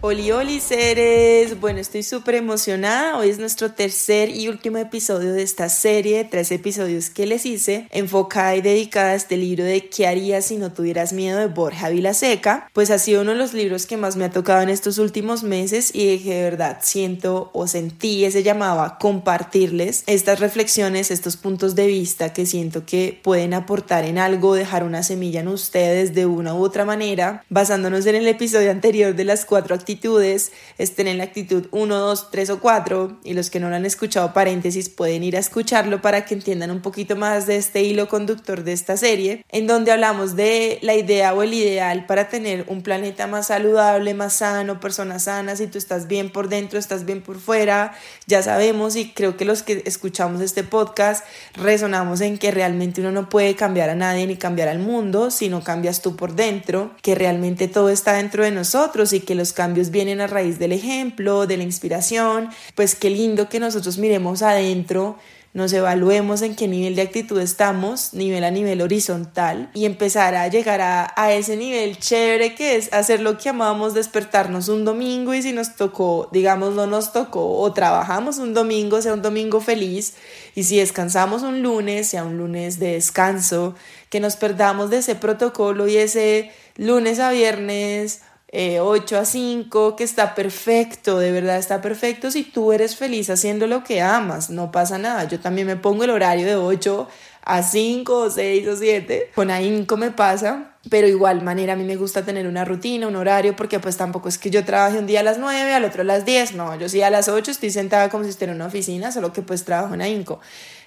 Oli, oli, seres. Bueno, estoy súper emocionada. Hoy es nuestro tercer y último episodio de esta serie tres episodios que les hice, enfocada y dedicada a este libro de ¿Qué harías si no tuvieras miedo? de Borja Vilaseca. Pues ha sido uno de los libros que más me ha tocado en estos últimos meses y que de verdad siento o sentí ese llamado a compartirles estas reflexiones, estos puntos de vista que siento que pueden aportar en algo, dejar una semilla en ustedes de una u otra manera, basándonos en el episodio anterior de las cuatro actividades actitudes estén en la actitud 1, 2, 3 o 4 y los que no lo han escuchado paréntesis pueden ir a escucharlo para que entiendan un poquito más de este hilo conductor de esta serie en donde hablamos de la idea o el ideal para tener un planeta más saludable, más sano, personas sanas, si tú estás bien por dentro, estás bien por fuera, ya sabemos y creo que los que escuchamos este podcast resonamos en que realmente uno no puede cambiar a nadie ni cambiar al mundo si no cambias tú por dentro, que realmente todo está dentro de nosotros y que los cambios vienen a raíz del ejemplo, de la inspiración, pues qué lindo que nosotros miremos adentro nos evaluemos en qué nivel de actitud estamos, nivel a nivel horizontal, y empezar a llegar a, a, ese nivel chévere que es hacer lo que amamos, despertarnos un domingo y si nos tocó, digamos, no nos tocó, o trabajamos un domingo, sea un domingo feliz, y si descansamos un lunes, sea un lunes de descanso, que nos perdamos de ese protocolo y ese lunes a viernes 8 eh, a 5, que está perfecto, de verdad está perfecto si tú eres feliz haciendo lo que amas, no pasa nada. Yo también me pongo el horario de 8 a 5 o 6 o 7, con ahínco me pasa, pero igual manera a mí me gusta tener una rutina, un horario, porque pues tampoco es que yo trabaje un día a las 9, al otro a las 10, no, yo sí a las 8 estoy sentada como si estuviera en una oficina, solo que pues trabajo en ahínco.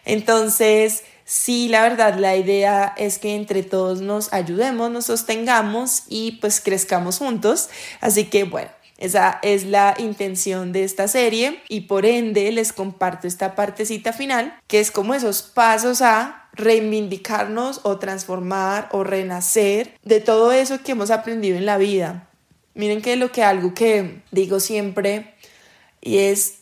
Entonces, sí, la verdad, la idea es que entre todos nos ayudemos, nos sostengamos y pues crezcamos juntos. Así que bueno. Esa es la intención de esta serie y por ende les comparto esta partecita final, que es como esos pasos a reivindicarnos o transformar o renacer de todo eso que hemos aprendido en la vida. Miren que lo que algo que digo siempre y es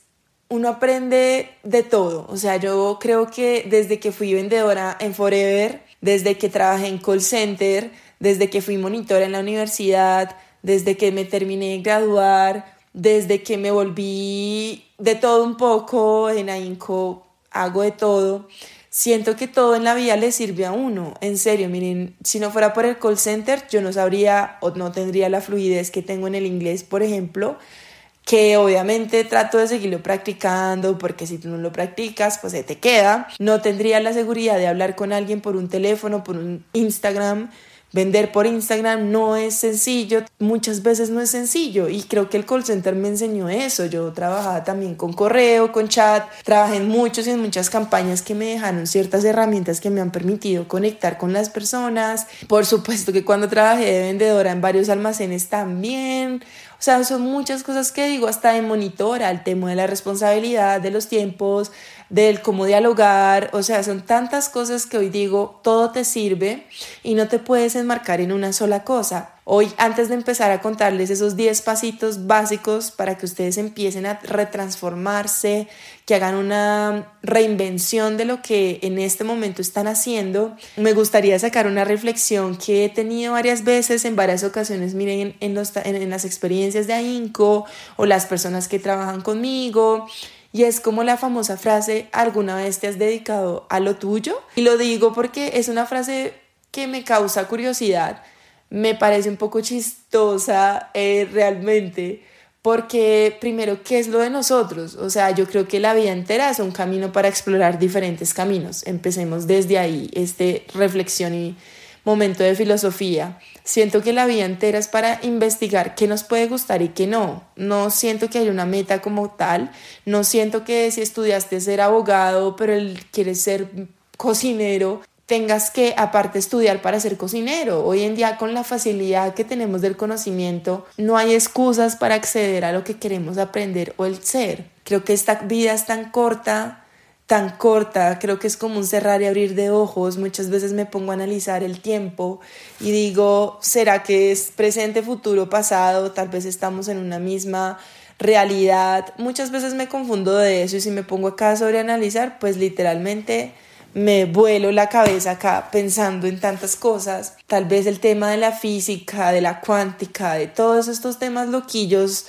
uno aprende de todo. O sea, yo creo que desde que fui vendedora en Forever, desde que trabajé en call center, desde que fui monitora en la universidad, desde que me terminé de graduar, desde que me volví de todo un poco en AINCO, hago de todo. Siento que todo en la vida le sirve a uno. En serio, miren, si no fuera por el call center, yo no sabría o no tendría la fluidez que tengo en el inglés, por ejemplo que obviamente trato de seguirlo practicando porque si tú no lo practicas pues se te queda. No tendría la seguridad de hablar con alguien por un teléfono, por un Instagram. Vender por Instagram no es sencillo, muchas veces no es sencillo y creo que el call center me enseñó eso. Yo trabajaba también con correo, con chat, trabajé en muchos y en muchas campañas que me dejaron ciertas herramientas que me han permitido conectar con las personas. Por supuesto que cuando trabajé de vendedora en varios almacenes también, o sea, son muchas cosas que digo, hasta de monitora, el tema de la responsabilidad, de los tiempos, del cómo dialogar, o sea, son tantas cosas que hoy digo, todo te sirve y no te puedes enmarcar en una sola cosa. Hoy, antes de empezar a contarles esos 10 pasitos básicos para que ustedes empiecen a retransformarse, que hagan una reinvención de lo que en este momento están haciendo, me gustaría sacar una reflexión que he tenido varias veces, en varias ocasiones, miren, en, las experiencias de AINCO o las personas que trabajan conmigo. Y es como la famosa frase, ¿alguna vez te has dedicado a lo tuyo? Y lo digo porque es una frase que me causa curiosidad me parece un poco chistosa eh, realmente, porque primero, ¿qué es lo de nosotros? O sea, yo creo que la vida entera es un camino para explorar diferentes caminos. Empecemos desde ahí, este reflexión y momento de filosofía. Siento que la vida entera es para investigar qué nos puede gustar y qué no. No siento que haya una meta como tal. No siento que si estudiaste ser abogado, pero él quiere ser cocinero, tengas que aparte estudiar para ser cocinero. Hoy en día con la facilidad que tenemos del conocimiento, no hay excusas para acceder a lo que queremos aprender o el ser. Creo que esta vida es tan corta tan corta, creo que es como un cerrar y abrir de ojos. Muchas veces me pongo a analizar el tiempo y digo, ¿será que es presente, futuro, pasado? Tal vez estamos en una misma realidad. Muchas veces me confundo de eso y si me pongo acá sobre analizar, pues literalmente me vuelo la cabeza acá pensando en tantas cosas. Tal vez el tema de la física, de la cuántica, de todos estos temas loquillos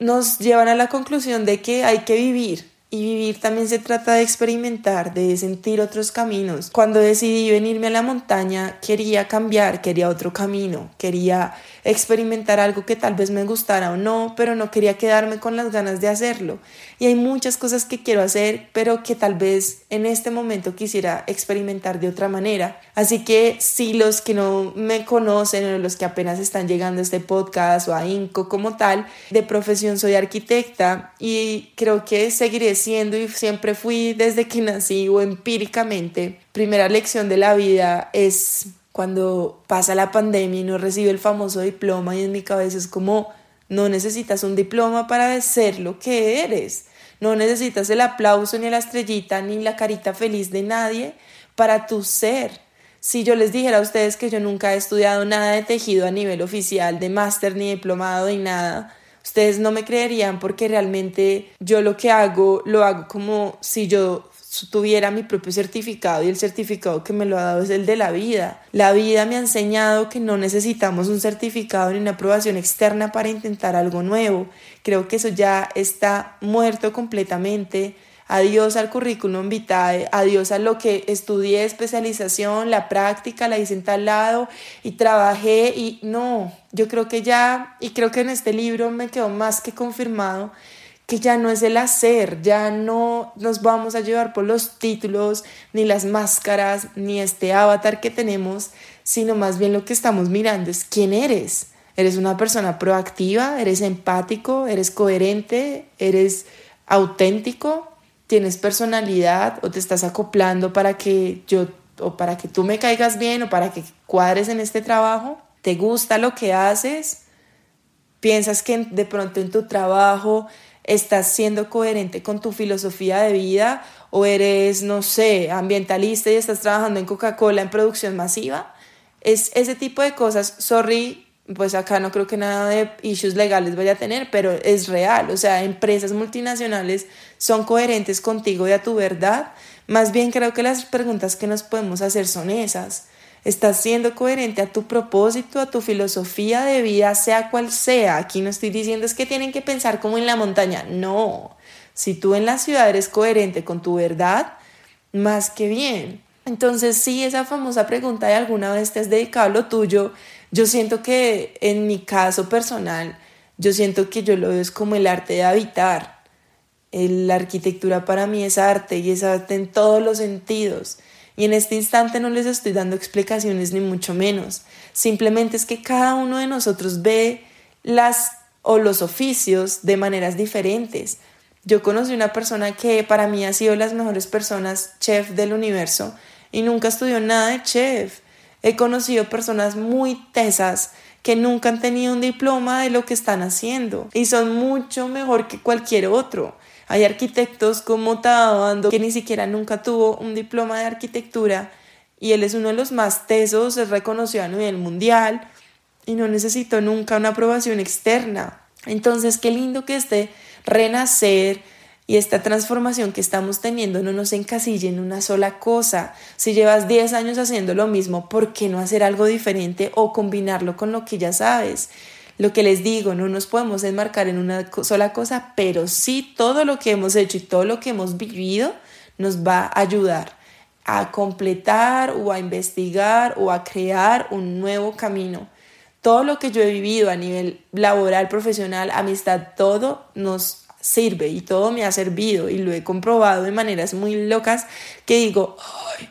nos llevan a la conclusión de que hay que vivir, y vivir también se trata de experimentar, de sentir otros caminos. Cuando decidí venirme a la montaña, quería cambiar, quería otro camino, quería experimentar algo que tal vez me gustara o no, pero no quería quedarme con las ganas de hacerlo. Y hay muchas cosas que quiero hacer, pero que tal vez en este momento quisiera experimentar de otra manera. Así que si los que no me conocen o los que apenas están llegando a este podcast o a INCO como tal, de profesión soy arquitecta y creo que seguiré siendo y siempre fui desde que nací o empíricamente. Primera lección de la vida es cuando pasa la pandemia y no recibe el famoso diploma y en mi cabeza es como no necesitas un diploma para ser lo que eres. No necesitas el aplauso ni la estrellita ni la carita feliz de nadie para tu ser. Si yo les dijera a ustedes que yo nunca he estudiado nada de tejido a nivel oficial, de máster ni diplomado ni nada, ustedes no me creerían porque realmente yo lo que hago lo hago como si yo tuviera mi propio certificado y el certificado que me lo ha dado es el de la vida. La vida me ha enseñado que no necesitamos un certificado ni una aprobación externa para intentar algo nuevo. Creo que eso ya está muerto completamente. Adiós al currículum vitae, adiós a lo que estudié, especialización, la práctica, la hice en lado y trabajé y no, yo creo que ya, y creo que en este libro me quedó más que confirmado que ya no es el hacer, ya no nos vamos a llevar por los títulos, ni las máscaras, ni este avatar que tenemos, sino más bien lo que estamos mirando es quién eres. Eres una persona proactiva, eres empático, eres coherente, eres auténtico, tienes personalidad o te estás acoplando para que yo o para que tú me caigas bien o para que cuadres en este trabajo. ¿Te gusta lo que haces? ¿Piensas que de pronto en tu trabajo estás siendo coherente con tu filosofía de vida o eres, no sé, ambientalista y estás trabajando en Coca-Cola en producción masiva. Es ese tipo de cosas, sorry, pues acá no creo que nada de issues legales vaya a tener, pero es real, o sea, empresas multinacionales son coherentes contigo y a tu verdad. Más bien creo que las preguntas que nos podemos hacer son esas. Estás siendo coherente a tu propósito, a tu filosofía de vida, sea cual sea. Aquí no estoy diciendo es que tienen que pensar como en la montaña. No. Si tú en la ciudad eres coherente con tu verdad, más que bien. Entonces, si esa famosa pregunta de alguna vez te has dedicado a lo tuyo, yo siento que en mi caso personal, yo siento que yo lo veo es como el arte de habitar. La arquitectura para mí es arte y es arte en todos los sentidos. Y en este instante no les estoy dando explicaciones ni mucho menos. Simplemente es que cada uno de nosotros ve las o los oficios de maneras diferentes. Yo conocí una persona que para mí ha sido las mejores personas chef del universo y nunca estudió nada de chef. He conocido personas muy tesas que nunca han tenido un diploma de lo que están haciendo y son mucho mejor que cualquier otro. Hay arquitectos como Tadao que ni siquiera nunca tuvo un diploma de arquitectura y él es uno de los más tesos, es reconocido a nivel mundial y no necesitó nunca una aprobación externa. Entonces, qué lindo que este renacer y esta transformación que estamos teniendo no nos encasille en una sola cosa. Si llevas 10 años haciendo lo mismo, ¿por qué no hacer algo diferente o combinarlo con lo que ya sabes? Lo que les digo, no nos podemos enmarcar en una sola cosa, pero sí todo lo que hemos hecho y todo lo que hemos vivido nos va a ayudar a completar o a investigar o a crear un nuevo camino. Todo lo que yo he vivido a nivel laboral, profesional, amistad, todo nos sirve y todo me ha servido y lo he comprobado de maneras muy locas que digo,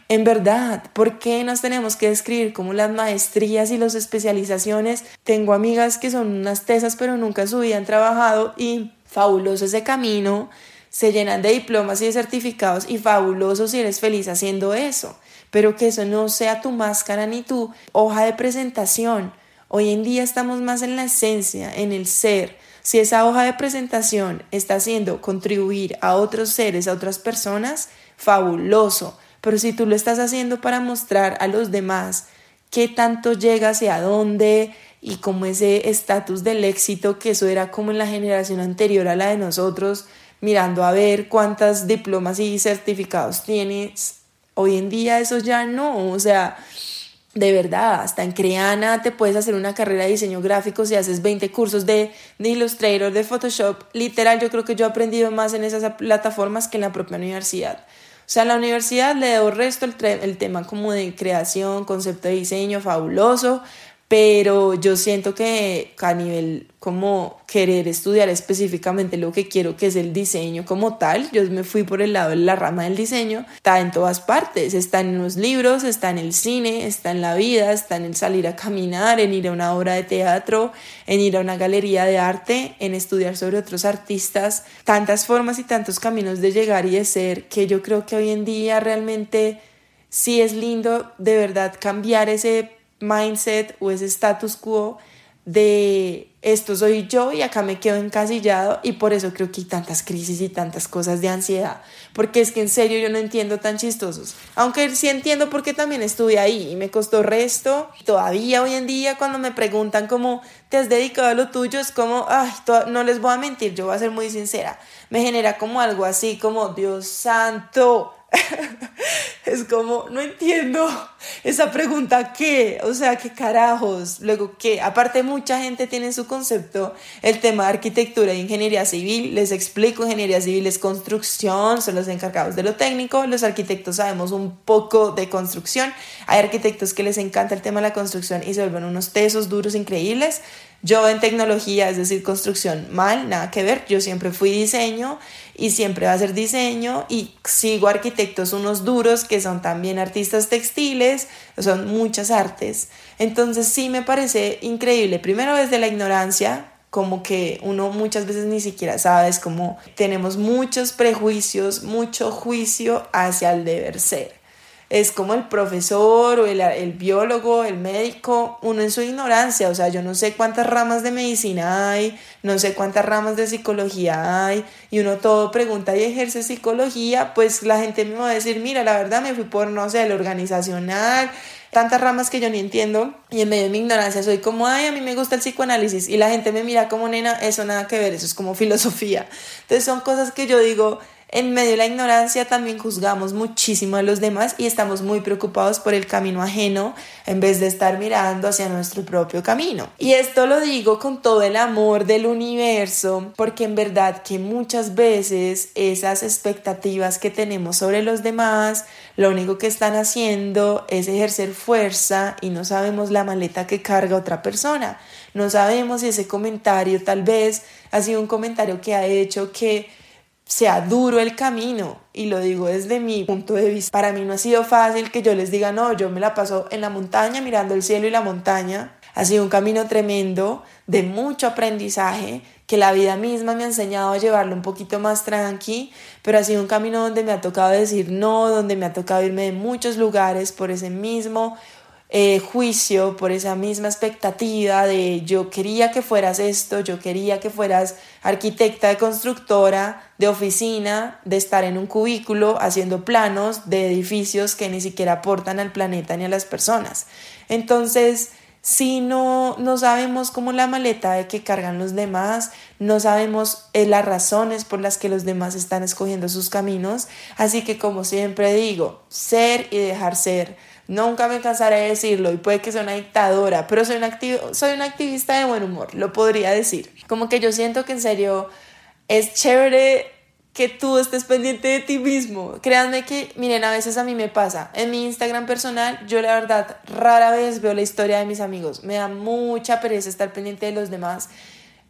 en verdad, ¿por qué nos tenemos que describir como las maestrías y las especializaciones? Tengo amigas que son unas tesas pero nunca en su vida han trabajado y fabuloso ese camino, se llenan de diplomas y de certificados y fabuloso si eres feliz haciendo eso, pero que eso no sea tu máscara ni tu hoja de presentación. Hoy en día estamos más en la esencia, en el ser, Si esa hoja de presentación está haciendo contribuir a otros seres, a otras personas, fabuloso. Pero si tú lo estás haciendo para mostrar a los demás qué tanto llega hacia dónde y como ese estatus del éxito, que eso era como en la generación anterior a la de nosotros, mirando a ver cuántas diplomas y certificados tienes. Hoy en día eso ya no, o sea, de verdad, hasta en Creana te puedes hacer una carrera de diseño gráfico si haces 20 cursos de, de Illustrator, de Photoshop. Literal, yo creo que yo he aprendido más en esas plataformas que en la propia universidad. O sea, en la universidad le doy resto el, el tema como de creación, concepto de diseño, fabuloso, pero yo siento que a nivel como querer estudiar específicamente lo que quiero, que es el diseño como tal, yo me fui por el lado de la rama del diseño, está en todas partes, está en los libros, está en el cine, está en la vida, está en salir a caminar, en ir a una obra de teatro, en ir a una galería de arte, en estudiar sobre otros artistas, tantas formas y tantos caminos de llegar y de ser que yo creo que hoy en día realmente sí es lindo de verdad cambiar ese mindset o ese status quo de esto soy yo y acá me quedo encasillado y por eso creo que hay tantas crisis y tantas cosas de ansiedad, porque es que en serio yo no entiendo tan chistosos, aunque sí entiendo porque también estuve ahí y me costó resto, todavía hoy en día cuando me preguntan cómo te has dedicado a lo tuyo es como, ay, no les voy a mentir, yo voy a ser muy sincera, me genera como algo así como, Dios santo, es como, no entiendo esa pregunta, ¿qué? O sea, ¿qué carajos? Luego, ¿qué? Aparte, mucha gente tiene en su concepto el tema de arquitectura e ingeniería civil. Les explico, ingeniería civil es construcción, son los encargados de lo técnico. Los arquitectos sabemos un poco de construcción. Hay arquitectos que les encanta el tema de la construcción y se vuelven unos tesos duros increíbles. Yo en tecnología, es decir, construcción, mal, nada que ver. Yo siempre fui diseño y siempre va a ser diseño y sigo arquitectos unos duros que son también artistas textiles, son muchas artes. Entonces sí me parece increíble, primero desde la ignorancia, como que uno muchas veces ni siquiera sabe, es como tenemos muchos prejuicios, mucho juicio hacia el deber ser es como el profesor o el, biólogo, el médico, uno en su ignorancia, o sea, yo no sé cuántas ramas de medicina hay, no sé cuántas ramas de psicología hay, y uno todo pregunta y ejerce psicología, pues la gente me va a decir, mira, la verdad me fui por, no sé, el organizacional, tantas ramas que yo ni entiendo, y en medio de mi ignorancia soy como, ay, a mí me gusta el psicoanálisis, y la gente me mira como, nena, eso nada que ver, eso es como filosofía. Entonces son cosas que yo digo, en medio de la ignorancia también juzgamos muchísimo a los demás y estamos muy preocupados por el camino ajeno en vez de estar mirando hacia nuestro propio camino. Y esto lo digo con todo el amor del universo porque en verdad que muchas veces esas expectativas que tenemos sobre los demás lo único que están haciendo es ejercer fuerza y no sabemos la maleta que carga otra persona. No sabemos si ese comentario tal vez ha sido un comentario que ha hecho que sea duro el camino y lo digo desde mi punto de vista. Para mí no ha sido fácil que yo les diga, no, yo me la paso en la montaña mirando el cielo y la montaña. Ha sido un camino tremendo de mucho aprendizaje que la vida misma me ha enseñado a llevarlo un poquito más tranqui, pero ha sido un camino donde me ha tocado decir no, donde me ha tocado irme de muchos lugares por ese mismo eh, juicio, por esa misma expectativa de yo quería que fueras esto, yo quería que fueras arquitecta de constructora, de oficina, de estar en un cubículo haciendo planos de edificios que ni siquiera aportan al planeta ni a las personas. Entonces, si no, no sabemos cómo la maleta de que cargan los demás, no sabemos eh, las razones por las que los demás están escogiendo sus caminos, así que como siempre digo, ser y dejar ser Nunca me cansaré de decirlo y puede que sea una dictadora, pero soy una, soy una activista de buen humor, lo podría decir. Como que yo siento que en serio es chévere que tú estés pendiente de ti mismo. Créanme que, miren, a veces a mí me pasa. En mi Instagram personal, yo la verdad rara vez veo la historia de mis amigos. Me da mucha pereza estar pendiente de los demás.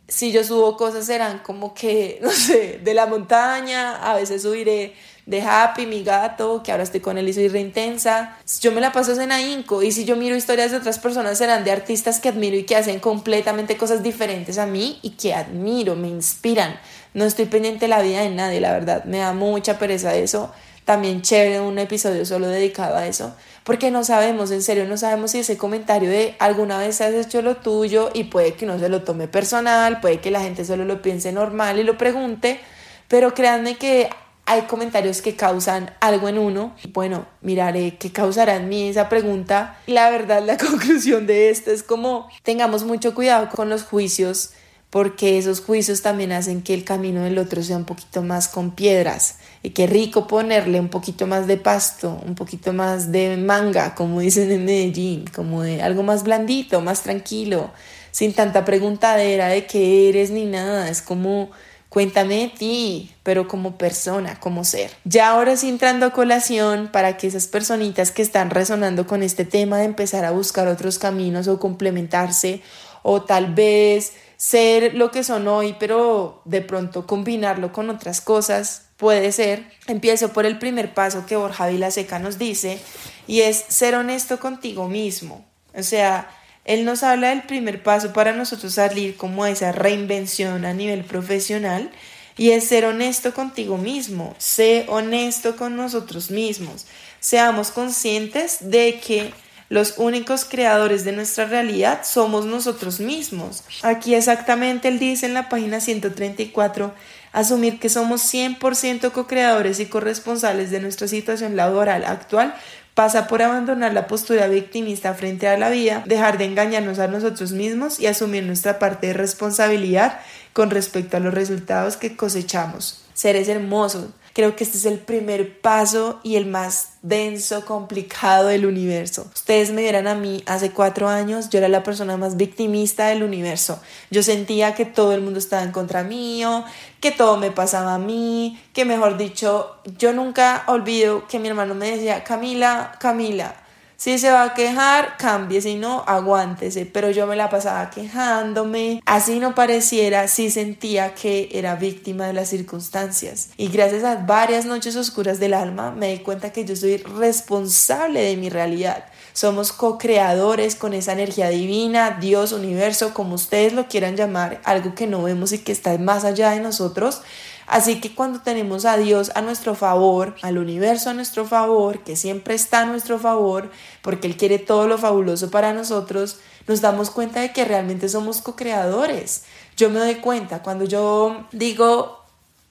Si yo subo cosas serán como que, no sé, de la montaña, a veces subiré de Happy, mi gato, que ahora estoy con él y soy re intensa. Yo me la paso en ahínco y si yo miro historias de otras personas serán de artistas que admiro y que hacen completamente cosas diferentes a mí y que admiro, me inspiran. No estoy pendiente de la vida de nadie, la verdad, me da mucha pereza eso. también chévere un episodio solo dedicado a eso, porque no sabemos, en serio, no sabemos si ese comentario de alguna vez has hecho lo tuyo y puede que no se lo tome personal, puede que la gente solo lo piense normal y lo pregunte, pero créanme que hay comentarios que causan algo en uno. Bueno, miraré qué causará en mí esa pregunta. La verdad, la conclusión de esto es como tengamos mucho cuidado con los juicios porque esos juicios también hacen que el camino del otro sea un poquito más con piedras y qué rico ponerle un poquito más de pasto, un poquito más de manga, como dicen en Medellín, como de algo más blandito, más tranquilo, sin tanta preguntadera de qué eres ni nada, es como Cuéntame de ti, pero como persona, como ser. Ya ahora sí entrando a colación para que esas personitas que están resonando con este tema de empezar a buscar otros caminos o complementarse o tal vez ser lo que son hoy, pero de pronto combinarlo con otras cosas, puede ser. Empiezo por el primer paso que Borja Vilaseca nos dice y es ser honesto contigo mismo. O sea, él nos habla del primer paso para nosotros salir como esa reinvención a nivel profesional y es ser honesto contigo mismo, sé honesto con nosotros mismos, seamos conscientes de que los únicos creadores de nuestra realidad somos nosotros mismos. Aquí exactamente él dice en la página 134, asumir que somos 100% co-creadores y corresponsables de nuestra situación laboral actual pasa por abandonar la postura victimista frente a la vida, dejar de engañarnos a nosotros mismos y asumir nuestra parte de responsabilidad con respecto a los resultados que cosechamos. Seres hermosos, Creo que este es el primer paso y el más denso, complicado del universo. Ustedes me vieran a mí hace cuatro años, yo era la persona más victimista del universo. Yo sentía que todo el mundo estaba en contra mío, que todo me pasaba a mí, que mejor dicho, yo nunca olvido que mi hermano me decía, Camila, Camila, si se va a quejar, cambie, si no, aguántese. Pero yo me la pasaba quejándome. Así no pareciera, sí sentía que era víctima de las circunstancias. Y gracias a varias noches oscuras del alma, me di cuenta que yo soy responsable de mi realidad. Somos co-creadores con esa energía divina, Dios, universo, como ustedes lo quieran llamar, algo que no vemos y que está más allá de nosotros Así que cuando tenemos a Dios a nuestro favor, al universo a nuestro favor, que siempre está a nuestro favor, porque Él quiere todo lo fabuloso para nosotros, nos damos cuenta de que realmente somos co-creadores. Yo me doy cuenta cuando yo digo,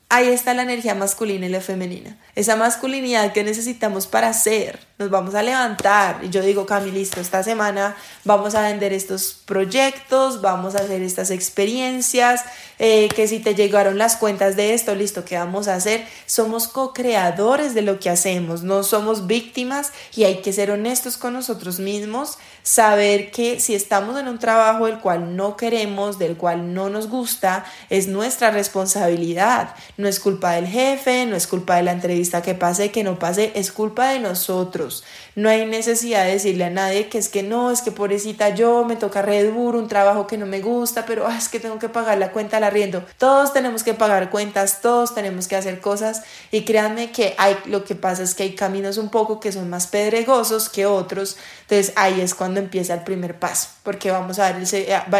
ahí está la energía masculina y la femenina, esa masculinidad que necesitamos para ser nos vamos a levantar. Y yo digo, Cami, listo, esta semana vamos a vender estos proyectos, vamos a hacer estas experiencias, eh, que si te llegaron las cuentas de esto, listo, ¿qué vamos a hacer? Somos co-creadores de lo que hacemos, no somos víctimas y hay que ser honestos con nosotros mismos, saber que si estamos en un trabajo del cual no queremos, del cual no nos gusta, es nuestra responsabilidad. No es culpa del jefe, no es culpa de la entrevista que pase, que no pase, es culpa de nosotros no hay necesidad de decirle a nadie que es que no, es que pobrecita yo, me toca re duro, un trabajo que no me gusta, pero ah, es que tengo que pagar la cuenta al arriendo. Todos tenemos que pagar cuentas, todos tenemos que hacer cosas y créanme que hay, lo que pasa es que hay caminos un poco que son más pedregosos que otros, entonces ahí es cuando empieza el primer paso, porque vamos a ver,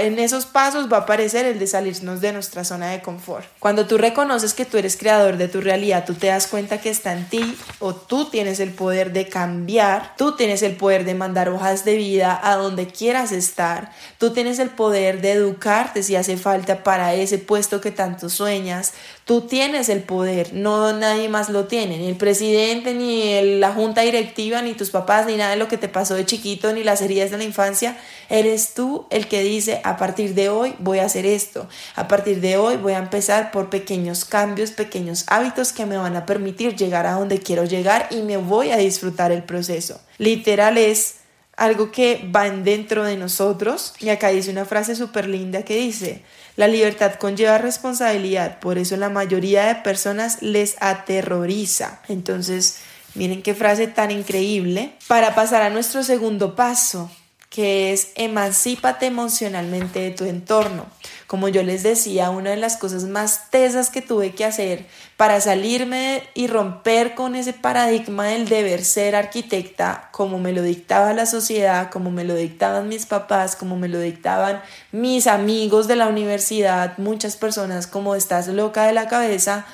en esos pasos va a aparecer el de salirnos de nuestra zona de confort. Cuando tú reconoces que tú eres creador de tu realidad, tú te das cuenta que está en ti o tú tienes el poder de cambiar tú tienes el poder de mandar hojas de vida a donde quieras estar, tú tienes el poder de educarte si hace falta para ese puesto que tanto sueñas, tú tienes el poder, no nadie más lo tiene, ni el presidente, ni la junta directiva, ni tus papás, ni nada de lo que te pasó de chiquito, ni las heridas de la infancia, eres tú el que dice, a partir de hoy voy a hacer esto, a partir de hoy voy a empezar por pequeños cambios, pequeños hábitos que me van a permitir llegar a donde quiero llegar y me voy a disfrutar el proceso. Literal es algo que va dentro de nosotros. Y acá dice una frase súper linda que dice, la libertad conlleva responsabilidad, por eso la mayoría de personas les aterroriza. Entonces, miren qué frase tan increíble. Para pasar a nuestro segundo paso, que es emancípate emocionalmente de tu entorno. Como yo les decía, una de las cosas más tesas que tuve que hacer para salirme y romper con ese paradigma del deber ser arquitecta, como me lo dictaba la sociedad, como me lo dictaban mis papás, como me lo dictaban mis amigos de la universidad, muchas personas como estás loca de la cabeza,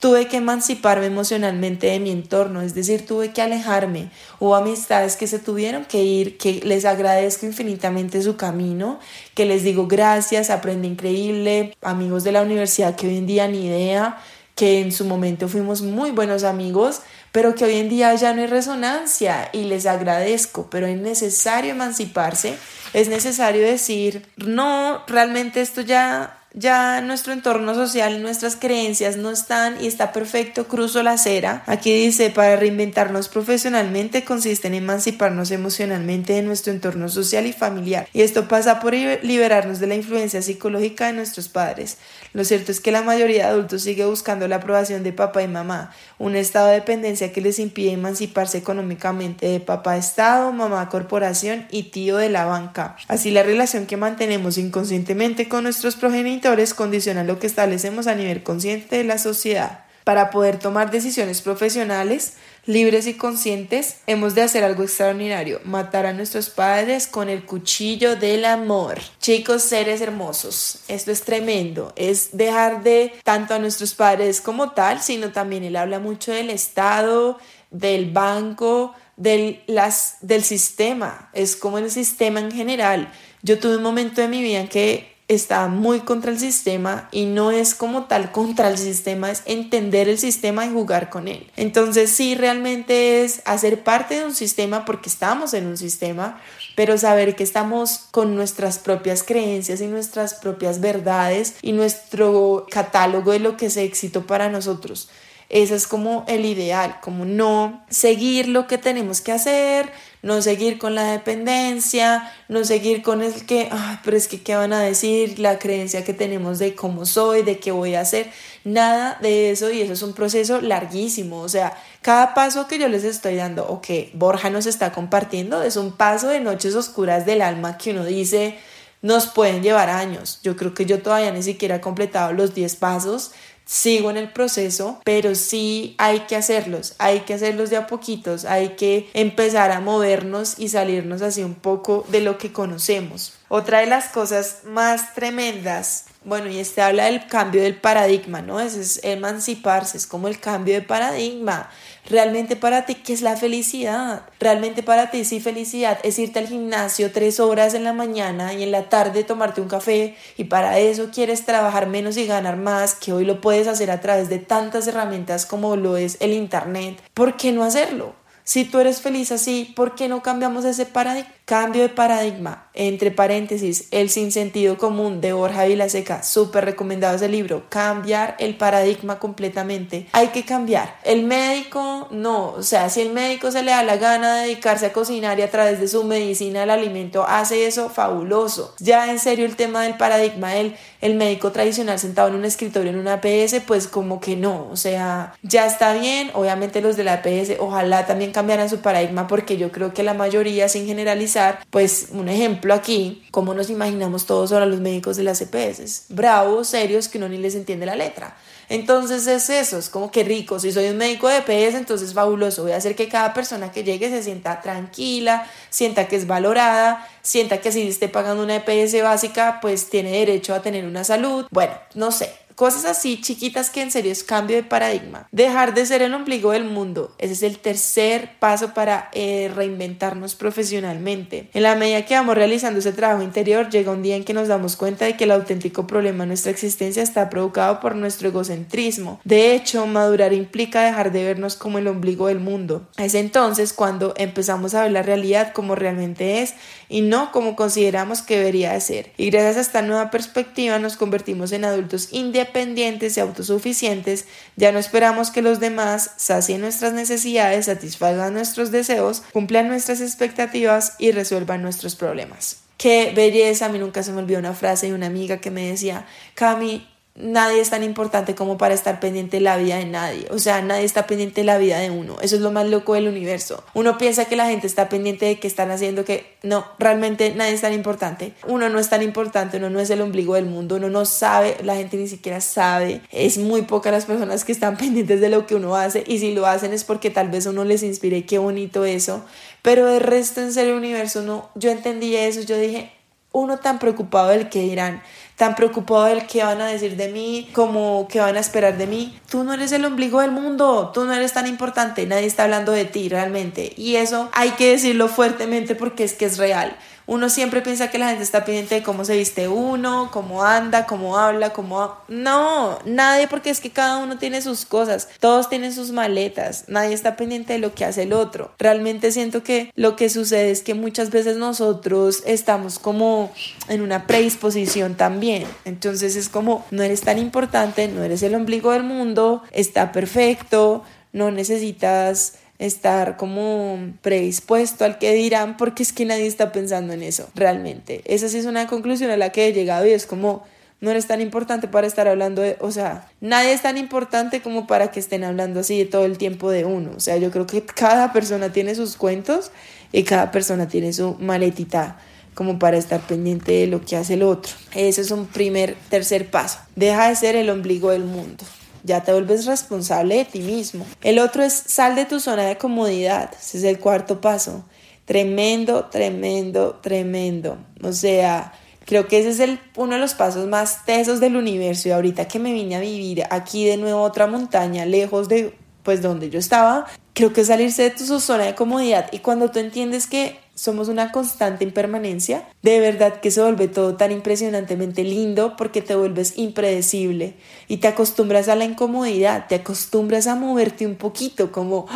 Tuve que emanciparme emocionalmente de mi entorno, es decir, tuve que alejarme. Hubo amistades que se tuvieron que ir, que les agradezco infinitamente su camino, que les digo gracias, aprendí increíble, amigos de la universidad que hoy en día ni idea, que en su momento fuimos muy buenos amigos, pero que hoy en día ya no hay resonancia y les agradezco, pero es necesario emanciparse, es necesario decir, no, realmente esto ya ya nuestro entorno social, nuestras creencias no están y está perfecto, cruzo la acera. Aquí dice, para reinventarnos profesionalmente consiste en emanciparnos emocionalmente de nuestro entorno social y familiar. Y esto pasa por liberarnos de la influencia psicológica de nuestros padres. Lo cierto es que la mayoría de adultos sigue buscando la aprobación de papá y mamá, un estado de dependencia que les impide emanciparse económicamente de papá Estado, mamá corporación y tío de la banca. Así la relación que mantenemos inconscientemente con nuestros progenitores condiciona lo que establecemos a nivel consciente de la sociedad. Para poder tomar decisiones profesionales, libres y conscientes, hemos de hacer algo extraordinario, matar a nuestros padres con el cuchillo del amor. Chicos, seres hermosos, esto es tremendo, es dejar de tanto a nuestros padres como tal, sino también él habla mucho del Estado, del banco, del, las, del sistema, es como el sistema en general. Yo tuve un momento de mi vida en que está muy contra el sistema y no es como tal contra el sistema, es entender el sistema y jugar con él. Entonces sí, realmente es hacer parte de un sistema porque estamos en un sistema, pero saber que estamos con nuestras propias creencias y nuestras propias verdades y nuestro catálogo de lo que es éxito para nosotros. Ese es como el ideal, como no seguir lo que tenemos que hacer, no seguir con la dependencia, no seguir con el que, ay, pero es que qué van a decir, la creencia que tenemos de cómo soy, de qué voy a hacer, nada de eso y eso es un proceso larguísimo, o sea, cada paso que yo les estoy dando o que Borja nos está compartiendo es un paso de noches oscuras del alma que uno dice, nos pueden llevar años. Yo creo que yo todavía ni siquiera he completado los 10 pasos sigo en el proceso, pero sí hay que hacerlos, hay que hacerlos de a poquitos, hay que empezar a movernos y salirnos así un poco de lo que conocemos. Otra de las cosas más tremendas, bueno, y este habla del cambio del paradigma, ¿no? Es, es emanciparse, es como el cambio de paradigma. Realmente para ti, ¿qué es la felicidad? Realmente para ti, sí, felicidad es irte al gimnasio tres horas en la mañana y en la tarde tomarte un café y para eso quieres trabajar menos y ganar más, que hoy lo puedes hacer a través de tantas herramientas como lo es el Internet. ¿Por qué no hacerlo? Si tú eres feliz así, ¿por qué no cambiamos ese paradigma? Cambio de paradigma, entre paréntesis, El sinsentido común de Borja Vilaseca, súper recomendado ese libro, cambiar el paradigma completamente. Hay que cambiar. El médico, no, o sea, si el médico se le da la gana de dedicarse a cocinar y a través de su medicina el alimento hace eso, fabuloso. Ya en serio el tema del paradigma, el, el médico tradicional sentado en un escritorio en una PS, pues como que no, o sea, ya está bien, obviamente los de la PS, ojalá también cambiaran su paradigma porque yo creo que la mayoría sin generalizar pues un ejemplo aquí, como nos imaginamos todos ahora los médicos de las EPS, bravos, serios, que uno ni les entiende la letra. Entonces es eso, es como que rico, si soy un médico de EPS, entonces fabuloso, voy a hacer que cada persona que llegue se sienta tranquila, sienta que es valorada, sienta que si esté pagando una EPS básica, pues tiene derecho a tener una salud. Bueno, no sé, Cosas así chiquitas que en serio es cambio de paradigma. Dejar de ser el ombligo del mundo. Ese es el tercer paso para eh, reinventarnos profesionalmente. En la medida que vamos realizando ese trabajo interior, llega un día en que nos damos cuenta de que el auténtico problema de nuestra existencia está provocado por nuestro egocentrismo. De hecho, madurar implica dejar de vernos como el ombligo del mundo. Es entonces cuando empezamos a ver la realidad como realmente es y no como consideramos que debería de ser. Y gracias a esta nueva perspectiva nos convertimos en adultos independientes y autosuficientes, ya no esperamos que los demás sacien nuestras necesidades, satisfagan nuestros deseos, cumplan nuestras expectativas y resuelvan nuestros problemas. Qué belleza, a mí nunca se me olvidó una frase de una amiga que me decía, Cami, nadie es tan importante como para estar pendiente de la vida de nadie. O sea, nadie está pendiente de la vida de uno. Eso es lo más loco del universo. Uno piensa que la gente está pendiente de qué están haciendo, que no, realmente nadie es tan importante. Uno no es tan importante, uno no es el ombligo del mundo, uno no sabe, la gente ni siquiera sabe. Es muy pocas las personas que están pendientes de lo que uno hace y si lo hacen es porque tal vez uno les inspire, qué bonito eso. Pero el resto en serio universo, no, yo entendí eso, yo dije, uno tan preocupado del que dirán, tan preocupado del qué van a decir de mí, como qué van a esperar de mí. Tú no eres el ombligo del mundo, tú no eres tan importante, nadie está hablando de ti realmente. Y eso hay que decirlo fuertemente porque es que es real. Uno siempre piensa que la gente está pendiente de cómo se viste uno, cómo anda, cómo habla, cómo... No, nadie porque es que cada uno tiene sus cosas, todos tienen sus maletas, nadie está pendiente de lo que hace el otro. Realmente siento que lo que sucede es que muchas veces nosotros estamos como en una predisposición también. Entonces es como, no eres tan importante, no eres el ombligo del mundo, está perfecto, no necesitas estar como predispuesto al que dirán porque es que nadie está pensando en eso realmente. Esa sí es una conclusión a la que he llegado y es como no eres tan importante para estar hablando de, o sea, nadie es tan importante como para que estén hablando así todo el tiempo de uno. O sea, yo creo que cada persona tiene sus cuentos y cada persona tiene su maletita como para estar pendiente de lo que hace el otro. Ese es un primer, tercer paso. Deja de ser el ombligo del mundo ya te vuelves responsable de ti mismo. El otro es sal de tu zona de comodidad, ese es el cuarto paso. Tremendo, tremendo, tremendo. O sea, creo que ese es el, uno de los pasos más tesos del universo y ahorita que me vine a vivir aquí de nuevo a otra montaña, lejos de pues donde yo estaba, creo que salirse de tu zona de comodidad y cuando tú entiendes que somos una constante impermanencia, de verdad que se vuelve todo tan impresionantemente lindo porque te vuelves impredecible y te acostumbras a la incomodidad, te acostumbras a moverte un poquito como,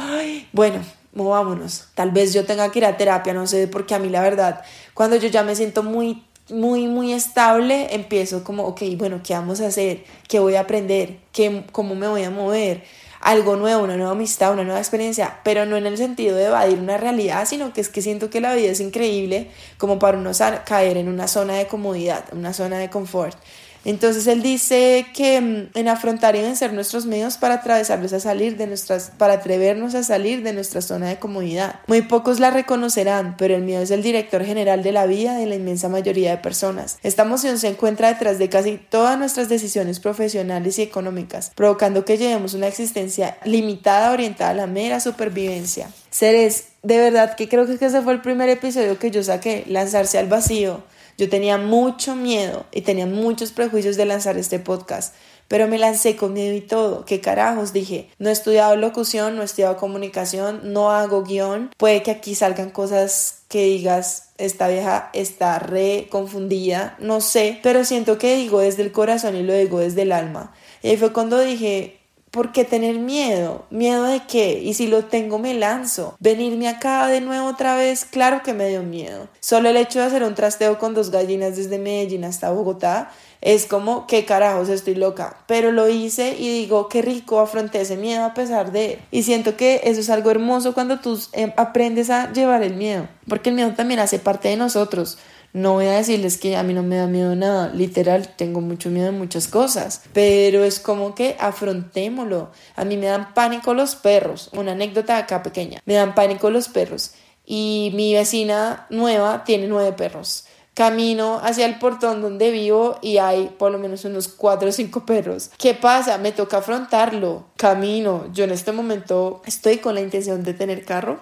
bueno, movámonos, tal vez yo tenga que ir a terapia, no sé, porque a mí la verdad, cuando yo ya me siento muy muy, muy estable, empiezo como, ok, bueno, ¿qué vamos a hacer? ¿Qué voy a aprender? ¿Qué, ¿Cómo me voy a mover? Algo nuevo, una nueva amistad, una nueva experiencia, pero no en el sentido de evadir una realidad, sino que es que siento que la vida es increíble como para uno caer en una zona de comodidad, una zona de confort. Entonces él dice que mm, en afrontar y vencer nuestros medios para atravesarlos a salir de nuestras, para atrevernos a salir de nuestra zona de comodidad. Muy pocos la reconocerán, pero el miedo es el director general de la vida de la inmensa mayoría de personas. Esta emoción se encuentra detrás de casi todas nuestras decisiones profesionales y económicas, provocando que llevemos una existencia limitada orientada a la mera supervivencia. Seres, de verdad que creo que ese fue el primer episodio que yo saqué, lanzarse al vacío yo tenía mucho miedo y tenía muchos prejuicios de lanzar este podcast, pero me lancé con miedo y todo. ¿Qué carajos? Dije, no he estudiado locución, no he estudiado comunicación, no hago guion. Puede que aquí salgan cosas que digas, esta vieja está re confundida, no sé, pero siento que digo desde el corazón y lo digo desde el alma. Y ahí fue cuando dije, ¿Por qué tener miedo? ¿Miedo de qué? Y si lo tengo, me lanzo. Venirme acá de nuevo otra vez, claro que me dio miedo. Solo el hecho de hacer un trasteo con dos gallinas desde Medellín hasta Bogotá es como, qué carajos, estoy loca. Pero lo hice y digo, qué rico, afronté ese miedo a pesar de... Y siento que eso es algo hermoso cuando tú em, aprendes a llevar el miedo. Porque el miedo también hace parte de nosotros. No voy a decirles que a mí no me da miedo nada, literal, tengo mucho miedo en muchas cosas, pero es como que afrontémoslo. A mí me dan pánico los perros, una anécdota acá pequeña, me dan pánico los perros y mi vecina nueva tiene nueve perros. Camino hacia el portón donde vivo y hay por lo menos unos cuatro o cinco perros. ¿Qué pasa? Me toca afrontarlo. Camino. Yo en este momento estoy con la intención de tener carro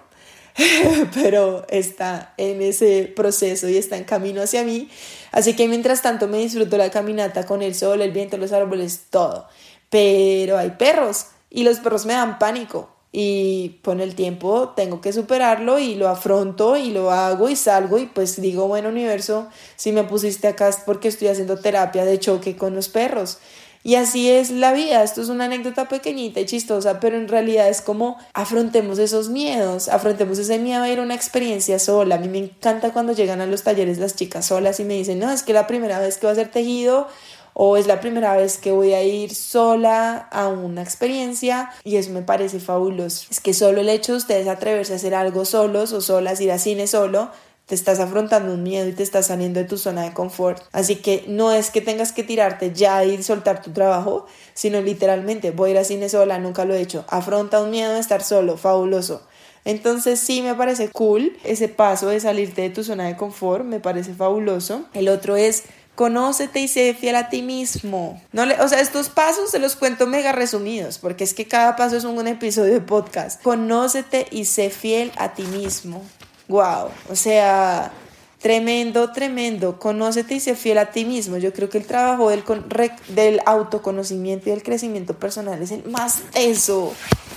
pero está en ese proceso y está en camino hacia mí. Así que mientras tanto me disfruto la caminata con el sol, el viento, los árboles, todo. Pero hay perros y los perros me dan pánico y con el tiempo tengo que superarlo y lo afronto y lo hago y salgo y pues digo, bueno universo, si me pusiste acá es porque estoy haciendo terapia de choque con los perros y así es la vida, esto es una anécdota pequeñita y chistosa, pero en realidad es como afrontemos esos miedos, afrontemos ese miedo a ir a una experiencia sola. A mí me encanta cuando llegan a los talleres las chicas solas y me dicen, no, es que la primera vez que voy a hacer tejido o es la primera vez que voy a ir sola a una experiencia y eso me parece fabuloso. Es que solo el hecho de ustedes atreverse a hacer algo solos o solas, ir a cine solo, te estás afrontando un miedo y te estás saliendo de tu zona de confort. Así que no es que tengas que tirarte ya y soltar tu trabajo, sino literalmente voy a ir a cine sola, nunca lo he hecho. Afronta un miedo de estar solo, fabuloso. Entonces sí me parece cool ese paso de salirte de tu zona de confort, me parece fabuloso. El otro es Conócete y sé fiel a ti mismo. No le, o sea, estos pasos se los cuento mega resumidos, porque es que cada paso es un, un episodio de podcast. Conócete y sé fiel a ti mismo wow, o sea, Tremendo, tremendo. Conócete y sé fiel a ti mismo. Yo creo que el trabajo del, del autoconocimiento y el crecimiento personal es el más eso.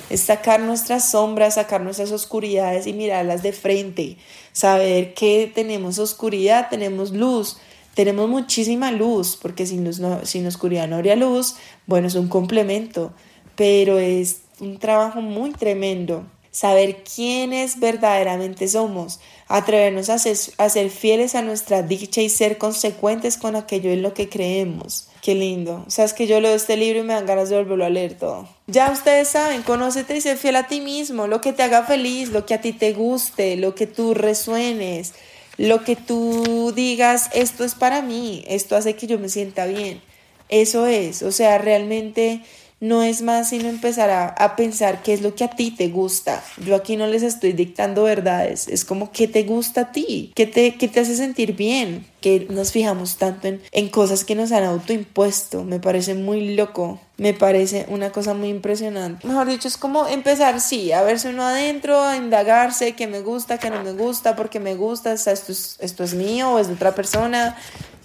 Es sacar nuestras sombras, sacar nuestras oscuridades y mirarlas de frente. Saber que tenemos oscuridad, tenemos luz. Tenemos muchísima luz, porque sin, luz no, sin oscuridad no habría luz. Bueno, es un complemento, pero es un trabajo muy tremendo saber quiénes verdaderamente somos, atrevernos a ser, fieles a nuestra dicha y ser consecuentes con aquello en lo que creemos. Qué lindo. O sea, es que yo leo este libro y me dan ganas de volverlo a leer todo. Ya ustedes saben, conócete y sé fiel a ti mismo, lo que te haga feliz, lo que a ti te guste, lo que tú resuenes, lo que tú digas, esto es para mí, esto hace que yo me sienta bien. Eso es, o sea, realmente no es más sino empezar a, pensar qué es lo que a ti te gusta. Yo aquí no les estoy dictando verdades, es como qué te gusta a ti, qué te, qué te hace sentir bien, que nos fijamos tanto en, en cosas que nos han autoimpuesto. Me parece muy loco, me parece una cosa muy impresionante. Mejor dicho, es como empezar, sí, a verse uno adentro, a indagarse, qué me gusta, qué no me gusta, porque me gusta, esto es, esto es mío o es de otra persona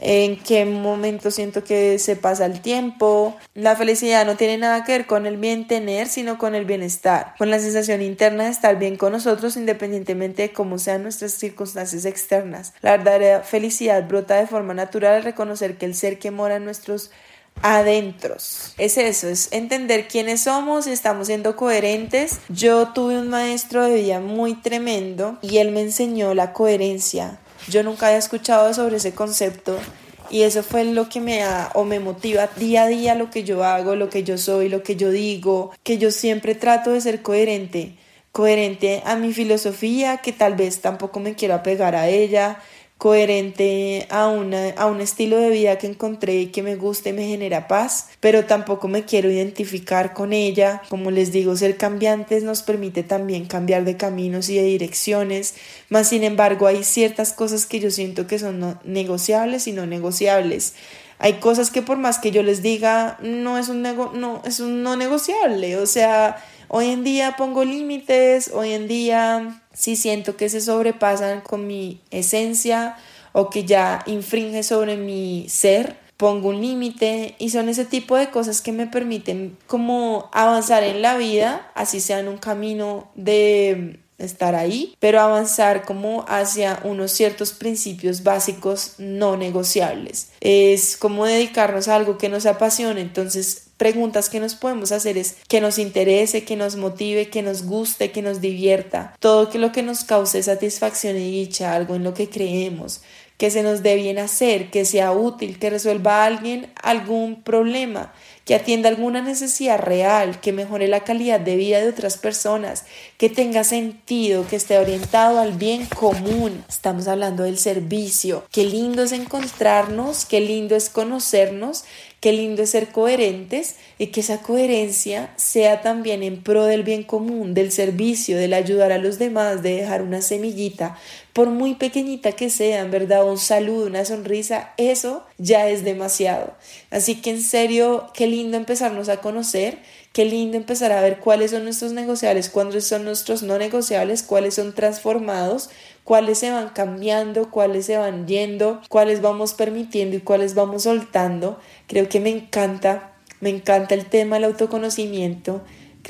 en qué momento siento que se pasa el tiempo. La felicidad no tiene nada que ver con el bien tener, sino con el bienestar, con la sensación interna de estar bien con nosotros independientemente de cómo sean nuestras circunstancias externas. La verdadera felicidad brota de forma natural al reconocer que el ser que mora en nuestros adentros. Es eso, es entender quiénes somos y estamos siendo coherentes. Yo tuve un maestro de vida muy tremendo y él me enseñó la coherencia yo nunca había escuchado sobre ese concepto y eso fue lo que me da o me motiva día a día lo que yo hago, lo que yo soy, lo que yo digo, que yo siempre trato de ser coherente, coherente a mi filosofía, que tal vez tampoco me quiero apegar a ella, coherente a, una, a un estilo de vida que encontré y que me gusta y me genera paz, pero tampoco me quiero identificar con ella. Como les digo, ser cambiantes nos permite también cambiar de caminos y de direcciones, más sin embargo hay ciertas cosas que yo siento que son negociables y no negociables. Hay cosas que por más que yo les diga, no es un, no, es un no negociable, o sea, Hoy en día pongo límites, hoy en día si siento que se sobrepasan con mi esencia o que ya infringe sobre mi ser, pongo un límite y son ese tipo de cosas que me permiten como avanzar en la vida, así sea en un camino de estar ahí, pero avanzar como hacia unos ciertos principios básicos no negociables. Es como dedicarnos a algo que nos apasione, entonces preguntas que nos podemos hacer es que nos interese, que nos motive, que nos guste, que nos divierta, todo lo que nos cause satisfacción y dicha, algo en lo que creemos, que se nos dé bien hacer, que sea útil, que resuelva a alguien algún problema, que atienda alguna necesidad real, que mejore la calidad de vida de otras personas, que tenga sentido, que esté orientado al bien común. Estamos hablando del servicio. Qué lindo es encontrarnos, qué lindo es conocernos Qué lindo es ser coherentes y que esa coherencia sea también en pro del bien común, del servicio, del ayudar a los demás, de dejar una semillita, por muy pequeñita que sea, en verdad, un saludo, una sonrisa, eso ya es demasiado. Así que en serio, qué lindo empezarnos a conocer, qué lindo empezar a ver cuáles son nuestros negociables, cuáles son nuestros no negociables, cuáles son transformados, cuáles se van cambiando, cuáles se van yendo, cuáles vamos permitiendo y cuáles vamos soltando. Creo que me encanta, me encanta el tema del autoconocimiento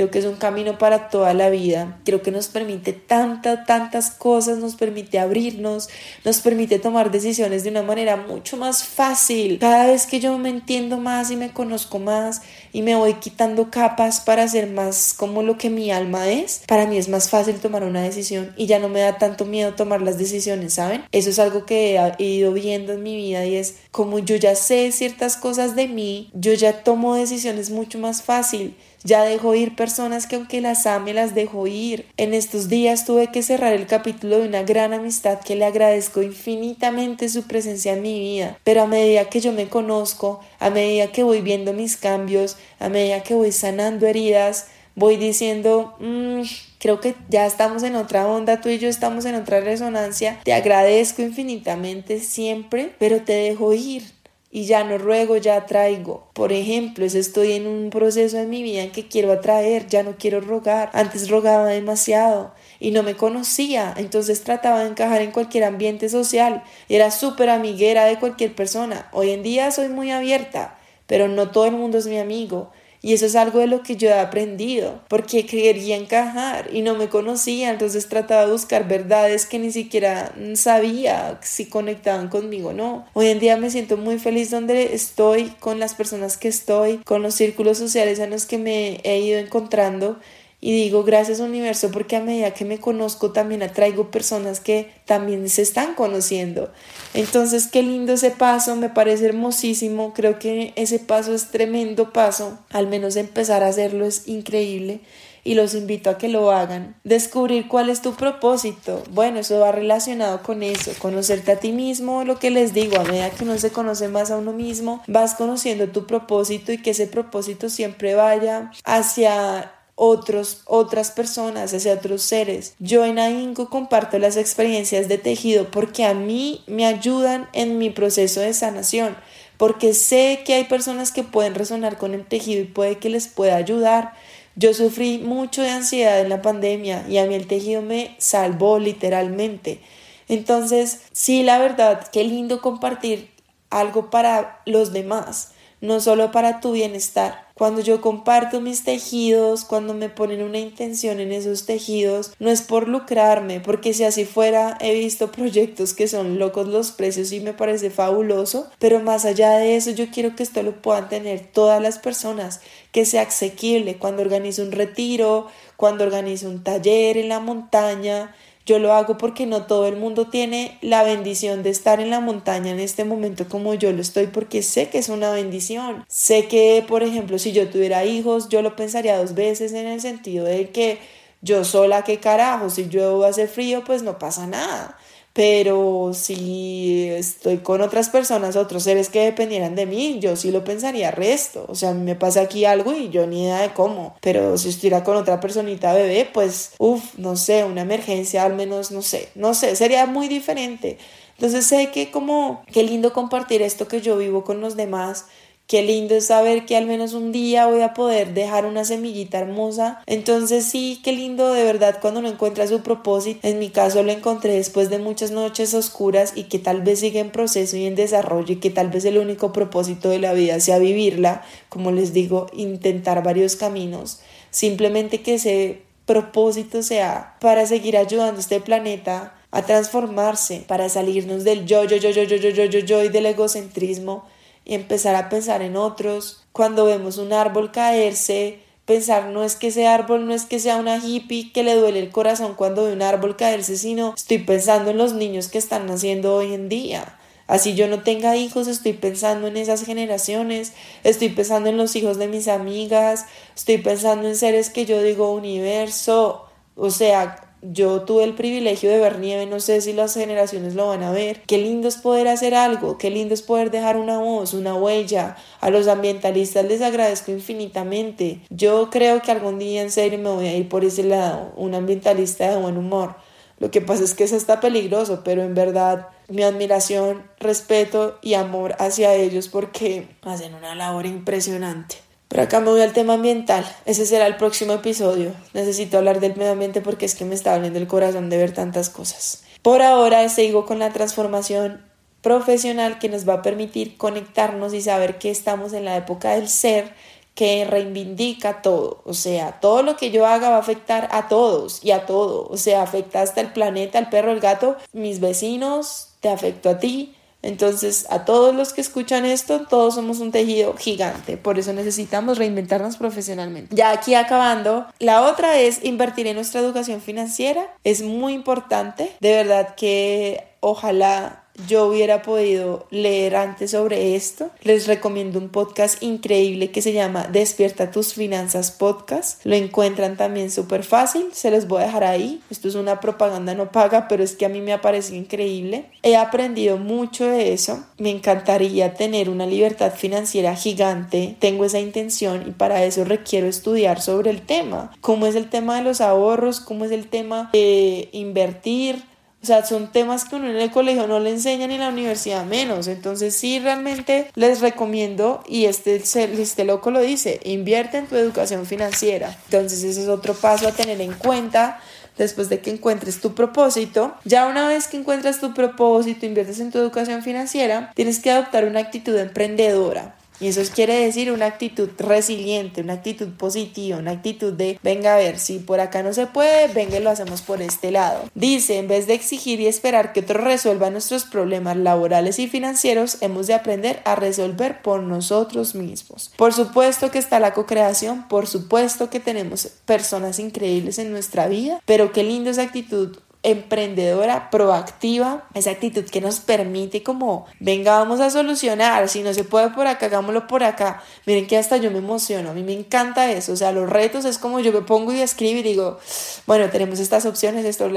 Creo que es un camino para toda la vida. Creo que nos permite tantas, tantas cosas, nos permite abrirnos, nos permite tomar decisiones de una manera mucho más fácil. Cada vez que yo me entiendo más y me conozco más y me voy quitando capas para ser más como lo que mi alma es, para mí es más fácil tomar una decisión y ya no me da tanto miedo tomar las decisiones, ¿saben? Eso es algo que he ido viendo en mi vida y es como yo ya sé ciertas cosas de mí, yo ya tomo decisiones mucho más fácil ya dejo ir personas que aunque las ame las dejo ir. En estos días tuve que cerrar el capítulo de una gran amistad que le agradezco infinitamente su presencia en mi vida. Pero a medida que yo me conozco, a medida que voy viendo mis cambios, a medida que voy sanando heridas, voy diciendo, mm, creo que ya estamos en otra onda, tú y yo estamos en otra resonancia, te agradezco infinitamente siempre, pero te dejo ir, y ya no ruego, ya traigo. Por ejemplo, estoy en un proceso en mi vida en que quiero atraer, ya no quiero rogar. Antes rogaba demasiado. y no me conocía, entonces trataba de encajar en cualquier ambiente social, era súper amiguera de cualquier persona. Hoy en día soy muy abierta, pero no todo el mundo es mi amigo. Y eso es algo de lo que yo he aprendido, porque quería encajar y no me conocía, entonces trataba de buscar verdades que ni siquiera sabía si conectaban conmigo o no. Hoy en día me siento muy feliz donde estoy, con las personas que estoy, con los círculos sociales en los que me he ido encontrando y digo gracias universo porque a medida que me conozco también atraigo personas que también se están conociendo. Entonces qué lindo ese paso, me parece hermosísimo, creo que ese paso es tremendo paso, al menos empezar a hacerlo es increíble y los invito a que lo hagan. Descubrir cuál es tu propósito. Bueno, eso va relacionado con eso, conocerte a ti mismo, lo que les digo, a medida que uno se conoce más a uno mismo, vas conociendo tu propósito y que ese propósito siempre vaya hacia otros, otras personas, hacia otros seres. Yo en AINCO comparto las experiencias de tejido porque a mí me ayudan en mi proceso de sanación, porque sé que hay personas que pueden resonar con el tejido y puede que les pueda ayudar. Yo sufrí mucho de ansiedad en la pandemia y a mí el tejido me salvó literalmente. Entonces, sí, la verdad, qué lindo compartir algo para los demás, no solo para tu bienestar. Cuando yo comparto mis tejidos, cuando me ponen una intención en esos tejidos, no es por lucrarme, porque si así fuera, he visto proyectos que son locos los precios y me parece fabuloso, pero más allá de eso, yo quiero que esto lo puedan tener todas las personas, que sea asequible. Cuando organizo un retiro, cuando organizo un taller en la montaña, yo lo hago porque no todo el mundo tiene la bendición de estar en la montaña en este momento como yo lo estoy porque sé que es una bendición. Sé que, por ejemplo, si yo tuviera hijos, yo lo pensaría dos veces en el sentido de que yo sola, qué carajo, si yo hace frío, pues no pasa nada. Pero si estoy con otras personas, otros seres que dependieran de mí, yo sí lo pensaría resto. O sea, me pasa aquí algo y yo ni idea de cómo. Pero si estuviera con otra personita bebé, pues, uff, no sé, una emergencia al menos, no sé, no sé, sería muy diferente. Entonces sé que como, qué lindo compartir esto que yo vivo con los demás Qué lindo es saber que al menos un día voy a poder dejar una semillita hermosa. Entonces sí, qué lindo de verdad cuando uno encuentra su propósito. En mi caso lo encontré después de muchas noches oscuras y que tal vez sigue en proceso y en desarrollo y que tal vez el único propósito de la vida sea vivirla. Como les digo, intentar varios caminos. Simplemente que ese propósito sea para seguir ayudando a este planeta a transformarse, para salirnos del yo, yo, yo, yo, yo, yo, yo, yo, yo y del egocentrismo y empezar a pensar en otros. Cuando vemos un árbol caerse, pensar no es que ese árbol no es que sea una hippie que le duele el corazón cuando ve un árbol caerse, sino estoy pensando en los niños que están naciendo hoy en día. Así yo no tenga hijos, estoy pensando en esas generaciones, estoy pensando en los hijos de mis amigas, estoy pensando en seres que yo digo universo, o sea, yo tuve el privilegio de ver nieve, no sé si las generaciones lo van a ver. Qué lindo es poder hacer algo, qué lindo es poder dejar una voz, una huella. A los ambientalistas les agradezco infinitamente. Yo creo que algún día en serio me voy a ir por ese lado, un ambientalista de buen humor. Lo que pasa es que eso está peligroso, pero en verdad mi admiración, respeto y amor hacia ellos porque hacen una labor impresionante. Pero acá me voy al tema ambiental. Ese será el próximo episodio. Necesito hablar del medio ambiente porque es que me está doliendo el corazón de ver tantas cosas. Por ahora sigo con la transformación profesional que nos va a permitir conectarnos y saber que estamos en la época del ser que reivindica todo. O sea, todo lo que yo haga va a afectar a todos y a todo. O sea, afecta hasta el planeta, el perro, el gato, mis vecinos, te afecto a ti, entonces, a todos los que escuchan esto, todos somos un tejido gigante, por eso necesitamos reinventarnos profesionalmente. Ya aquí acabando, la otra es invertir en nuestra educación financiera, es muy importante, de verdad que ojalá yo hubiera podido leer antes sobre esto, les recomiendo un podcast increíble que se llama Despierta tus finanzas podcast. Lo encuentran también súper fácil, se los voy a dejar ahí. Esto es una propaganda no paga, pero es que a mí me ha parecido increíble. He aprendido mucho de eso. Me encantaría tener una libertad financiera gigante. Tengo esa intención y para eso requiero estudiar sobre el tema. ¿Cómo es el tema de los ahorros? ¿Cómo es el tema de invertir? O sea, son temas que uno en el colegio no le enseñan y en la universidad menos. Entonces sí, realmente les recomiendo, y este, este loco lo dice, invierte en tu educación financiera. Entonces ese es otro paso a tener en cuenta después de que encuentres tu propósito. Ya una vez que encuentras tu propósito, inviertes en tu educación financiera, tienes que adoptar una actitud emprendedora. Y eso quiere decir una actitud resiliente, una actitud positiva, una actitud de, venga a ver, si por acá no se puede, venga y lo hacemos por este lado. Dice, en vez de exigir y esperar que otros resuelvan nuestros problemas laborales y financieros, hemos de aprender a resolver por nosotros mismos. Por supuesto que está la co-creación, por supuesto que tenemos personas increíbles en nuestra vida, pero qué linda esa actitud emprendedora, proactiva, esa actitud que nos permite como, venga, vamos a solucionar, si no se puede por acá, hagámoslo por acá. Miren que hasta yo me emociono, a mí me encanta eso, o sea, los retos es como yo me pongo y escribo y digo, bueno, tenemos estas opciones, esto,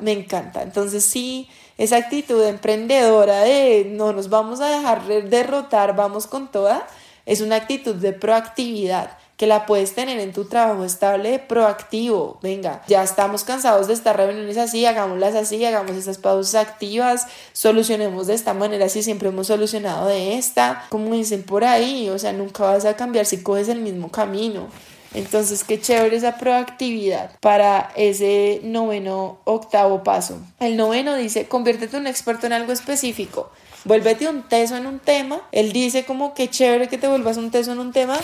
me encanta. Entonces sí, esa actitud emprendedora de no nos vamos a dejar derrotar, vamos con toda, es una actitud de proactividad que la puedes tener en tu trabajo estable, proactivo. Venga, ya estamos cansados de estar reuniones así, hagámoslas así, hagamos estas pausas activas, solucionemos de esta manera si siempre hemos solucionado de esta. Como dicen por ahí, o sea, nunca vas a cambiar si coges el mismo camino. Entonces, qué chévere esa proactividad para ese noveno, octavo paso. El noveno dice, conviértete en un experto en algo específico. Vuélvete un teso en un tema. Él dice como que chévere que te vuelvas un teso en un tema,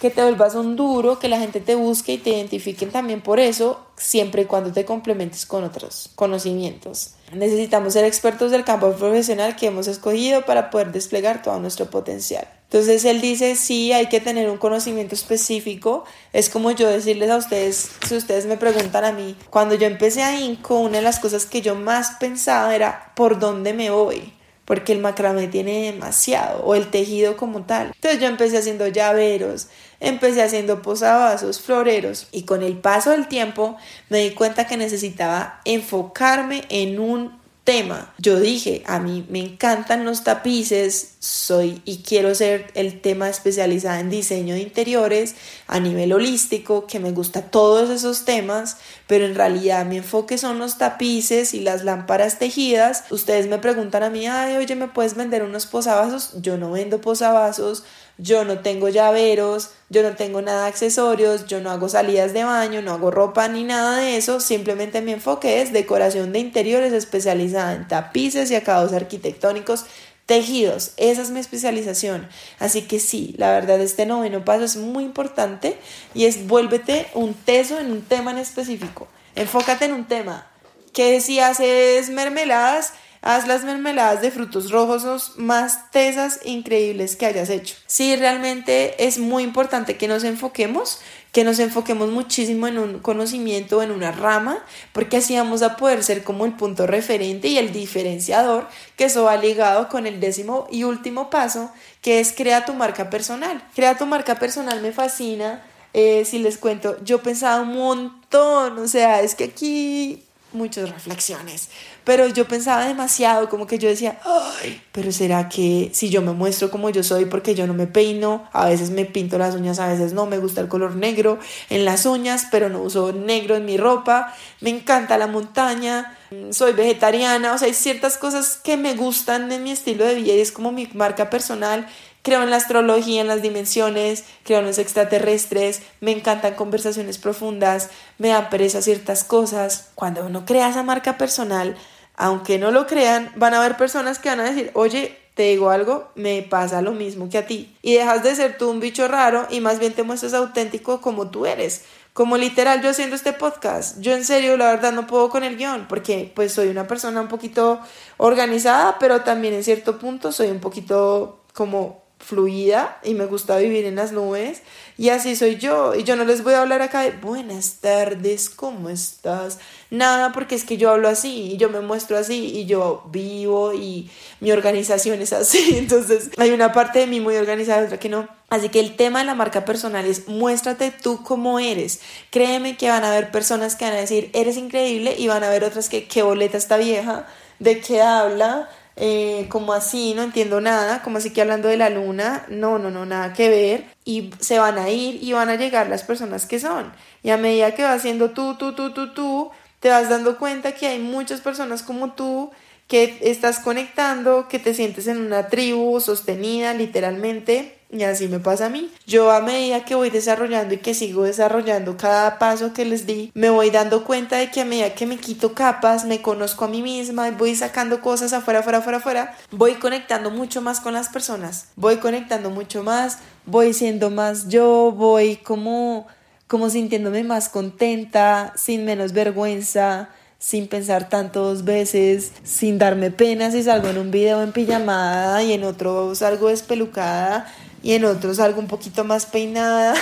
que te vuelvas un duro, que la gente te busque y te identifiquen también por eso, siempre y cuando te complementes con otros conocimientos. Necesitamos ser expertos del campo profesional que hemos escogido para poder desplegar todo nuestro potencial. Entonces él dice, sí, hay que tener un conocimiento específico. Es como yo decirles a ustedes, si ustedes me preguntan a mí, cuando yo empecé a INCO, una de las cosas que yo más pensaba era por dónde me voy porque el macramé tiene demasiado, o el tejido como tal. Entonces yo empecé haciendo llaveros, empecé haciendo posavasos, floreros, y con el paso del tiempo me di cuenta que necesitaba enfocarme en un tema. Yo dije, a mí me encantan los tapices, soy y quiero ser el tema especializada en diseño de interiores a nivel holístico, que me gusta todos esos temas, pero en realidad mi enfoque son los tapices y las lámparas tejidas. Ustedes me preguntan a mí, ay, oye, ¿me puedes vender unos posavasos? Yo no vendo posavasos, yo no tengo llaveros, yo no tengo nada de accesorios, yo no hago salidas de baño, no hago ropa ni nada de eso, simplemente mi enfoque es decoración de interiores especializada en tapices y acabados arquitectónicos, tejidos, esa es mi especialización. Así que sí, la verdad este noveno paso es muy importante y es vuélvete un teso en un tema en específico. Enfócate en un tema. Que si haces mermeladas, Haz las mermeladas de frutos rojos más tesas increíbles que hayas hecho. Sí, realmente es muy importante que nos enfoquemos, que nos enfoquemos muchísimo en un conocimiento, en una rama, porque así vamos a poder ser como el punto referente y el diferenciador, que eso va ligado con el décimo y último paso, que es crea tu marca personal. Crea tu marca personal me fascina. Eh, si les cuento, yo pensaba un montón, o sea, es que aquí muchas reflexiones, pero yo pensaba demasiado, como que yo decía, ay, pero será que si yo me muestro como yo soy porque yo no me peino, a veces me pinto las uñas, a veces no, me gusta el color negro en las uñas, pero no uso negro en mi ropa, me encanta la montaña, soy vegetariana, o sea, hay ciertas cosas que me gustan en mi estilo de vida y es como mi marca personal. Creo en la astrología, en las dimensiones, creo en los extraterrestres, me encantan conversaciones profundas, me dan pereza ciertas cosas. Cuando uno crea esa marca personal, aunque no lo crean, van a haber personas que van a decir, oye, te digo algo, me pasa lo mismo que a ti. Y dejas de ser tú un bicho raro y más bien te muestras auténtico como tú eres. Como literal yo haciendo este podcast. Yo en serio, la verdad, no puedo con el guion porque pues soy una persona un poquito organizada, pero también en cierto punto soy un poquito como fluida y me gusta vivir en las nubes y así soy yo y yo no les voy a hablar acá de buenas tardes, ¿cómo estás? Nada, porque es que yo hablo así y yo me muestro así y yo vivo y mi organización es así, entonces hay una parte de mí muy organizada y otra que no. Así que el tema de la marca personal es muéstrate tú como eres. Créeme que van a haber personas que van a decir eres increíble y van a haber otras que qué boleta esta vieja, de qué habla, eh, como así, no entiendo nada, como así que hablando de la luna, no, no, no, nada que ver, y se van a ir y van a llegar las personas que son. Y a medida que vas haciendo tú, tú, tú, tú, tú, te vas dando cuenta que hay muchas personas como tú que estás conectando, que te sientes en una tribu sostenida literalmente Y así me pasa a mí. Yo a medida que voy desarrollando y que sigo desarrollando cada paso que les di, me voy dando cuenta de que a medida que me quito capas, me conozco a mí misma voy sacando cosas afuera, afuera, afuera, afuera, voy conectando mucho más con las personas. Voy conectando mucho más, voy siendo más yo, voy como como sintiéndome más contenta, sin menos vergüenza, sin pensar tanto dos veces, sin darme pena si salgo en un video en pijamada y en otro salgo despelucada y en otro salgo un poquito más peinada.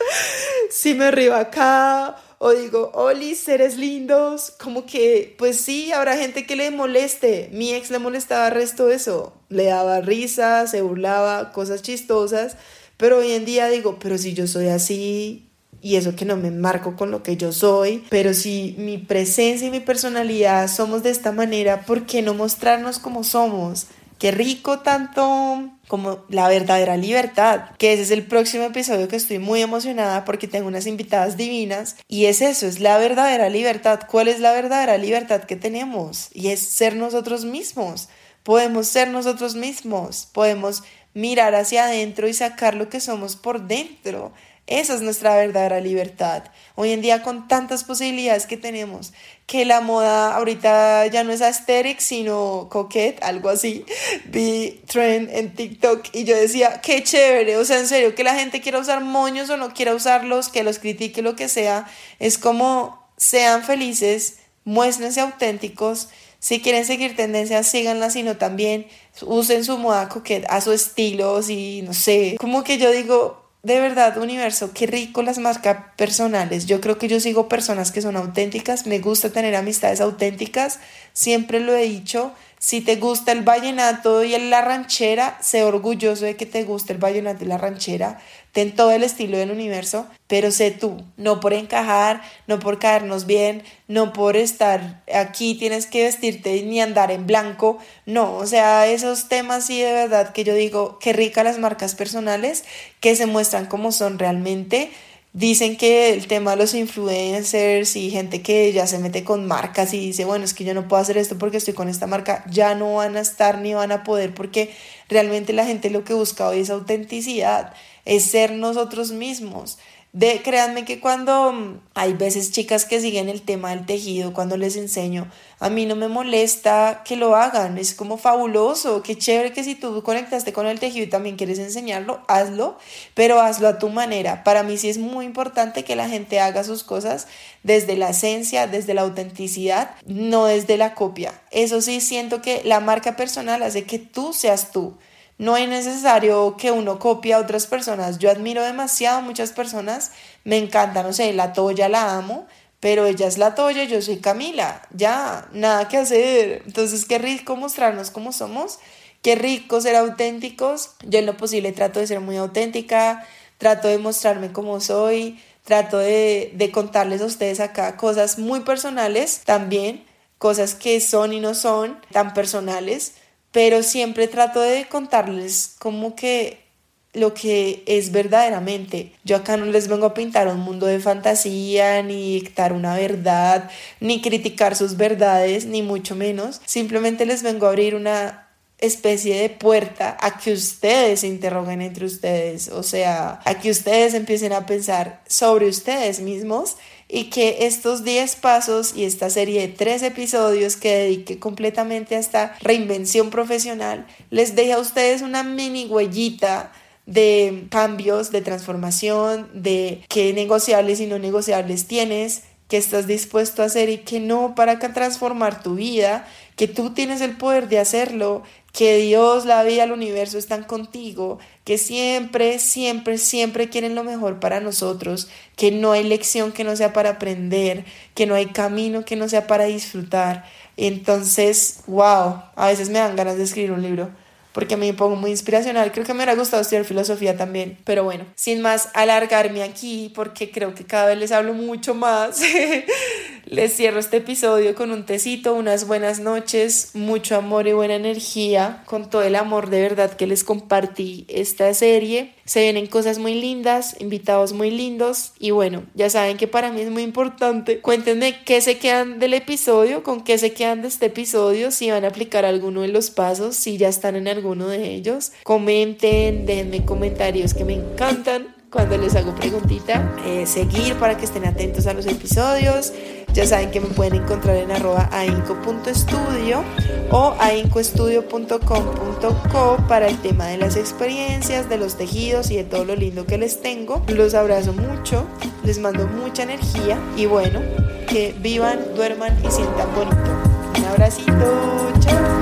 si me río acá o digo, Oli, seres lindos, como que, pues sí, habrá gente que le moleste. Mi ex le molestaba el resto de eso. Le daba risa, se burlaba, cosas chistosas. Pero hoy en día digo, pero si yo soy así, y eso que no me marco con lo que yo soy, pero si mi presencia y mi personalidad somos de esta manera, ¿por qué no mostrarnos como somos? Qué rico tanto como la verdadera libertad, que ese es el próximo episodio que estoy muy emocionada porque tengo unas invitadas divinas y es eso, es la verdadera libertad. ¿Cuál es la verdadera libertad que tenemos? Y es ser nosotros mismos. Podemos ser nosotros mismos, podemos mirar hacia adentro y sacar lo que somos por dentro. Esa es nuestra verdadera libertad. Hoy en día con tantas posibilidades que tenemos, que la moda ahorita ya no es aesthetic, sino coquette, algo así. Vi trend en TikTok y yo decía, qué chévere, o sea, en serio, que la gente quiera usar moños o no quiera usarlos, que los critique, lo que sea, es como sean felices, muéstrense auténticos. Si quieren seguir tendencias, síganlas, sino también usen su moda coquette a su estilo, y no sé, como que yo digo, de verdad, universo, qué rico las marcas personales. Yo creo que yo sigo personas que son auténticas, me gusta tener amistades auténticas, siempre lo he dicho, si te gusta el vallenato y la ranchera, sé orgulloso de que te guste el vallenato y la ranchera. Ten todo el estilo del universo, pero sé tú, no por encajar, no por caernos bien, no por estar aquí tienes que vestirte ni andar en blanco. No, o sea, esos temas sí de verdad que yo digo, qué rica las marcas personales que se muestran como son realmente Dicen que el tema de los influencers y gente que ya se mete con marcas y dice, bueno, es que yo no puedo hacer esto porque estoy con esta marca, ya no van a estar ni van a poder porque realmente la gente lo que busca hoy es autenticidad, es ser nosotros mismos. De, créanme que cuando mm, hay veces chicas que siguen el tema del tejido, cuando les enseño, a mí no me molesta que lo hagan, es como fabuloso, qué chévere que si tú conectaste con el tejido y también quieres enseñarlo, hazlo, pero hazlo a tu manera. Para mí sí es muy importante que la gente haga sus cosas desde la esencia, desde la autenticidad, no desde la copia. Eso sí, siento que la marca personal hace que tú seas tú. No es necesario que uno copie a otras personas. Yo admiro demasiado muchas personas. Me encanta, no sé, la Toya la amo, pero ella es la Toya, yo soy Camila. Ya, nada que hacer. Entonces, qué rico mostrarnos cómo somos. Qué rico ser auténticos. Yo en lo posible trato de ser muy auténtica. Trato de mostrarme como soy. Trato de, de contarles a ustedes acá cosas muy personales también. Cosas que son y no son tan personales pero siempre trato de contarles como que lo que es verdaderamente. Yo acá no les vengo a pintar un mundo de fantasía, ni dictar una verdad, ni criticar sus verdades, ni mucho menos. Simplemente les vengo a abrir una especie de puerta a que ustedes se interroguen entre ustedes, o sea, a que ustedes empiecen a pensar sobre ustedes mismos y que estos 10 pasos y esta serie de 3 episodios que dediqué completamente a esta reinvención profesional les deje a ustedes una mini huellita de cambios, de transformación, de qué negociables y no negociables tienes, que estás dispuesto a hacer y que no para transformar tu vida, que tú tienes el poder de hacerlo, que Dios, la vida, el universo están contigo, que siempre, siempre, siempre quieren lo mejor para nosotros, que no hay lección que no sea para aprender, que no hay camino que no sea para disfrutar. Entonces, wow, a veces me dan ganas de escribir un libro porque me pongo muy inspiracional. Creo que me hubiera gustado estudiar filosofía también. Pero bueno, sin más alargarme aquí, porque creo que cada vez les hablo mucho más. Les cierro este episodio con un tecito, unas buenas noches, mucho amor y buena energía, con todo el amor de verdad que les compartí esta serie. Se vienen cosas muy lindas, invitados muy lindos y bueno, ya saben que para mí es muy importante. Cuéntenme qué se quedan del episodio, con qué se quedan de este episodio, si van a aplicar alguno de los pasos, si ya están en alguno de ellos. Comenten, denme comentarios que me encantan cuando les hago preguntita, eh, seguir para que estén atentos a los episodios. Ya saben que me pueden encontrar en arroba ainco.estudio o aincoestudio.com.co para el tema de las experiencias, de los tejidos y de todo lo lindo que les tengo. Los abrazo mucho, les mando mucha energía y bueno, que vivan, duerman y sientan bonito. Un abracito, chao.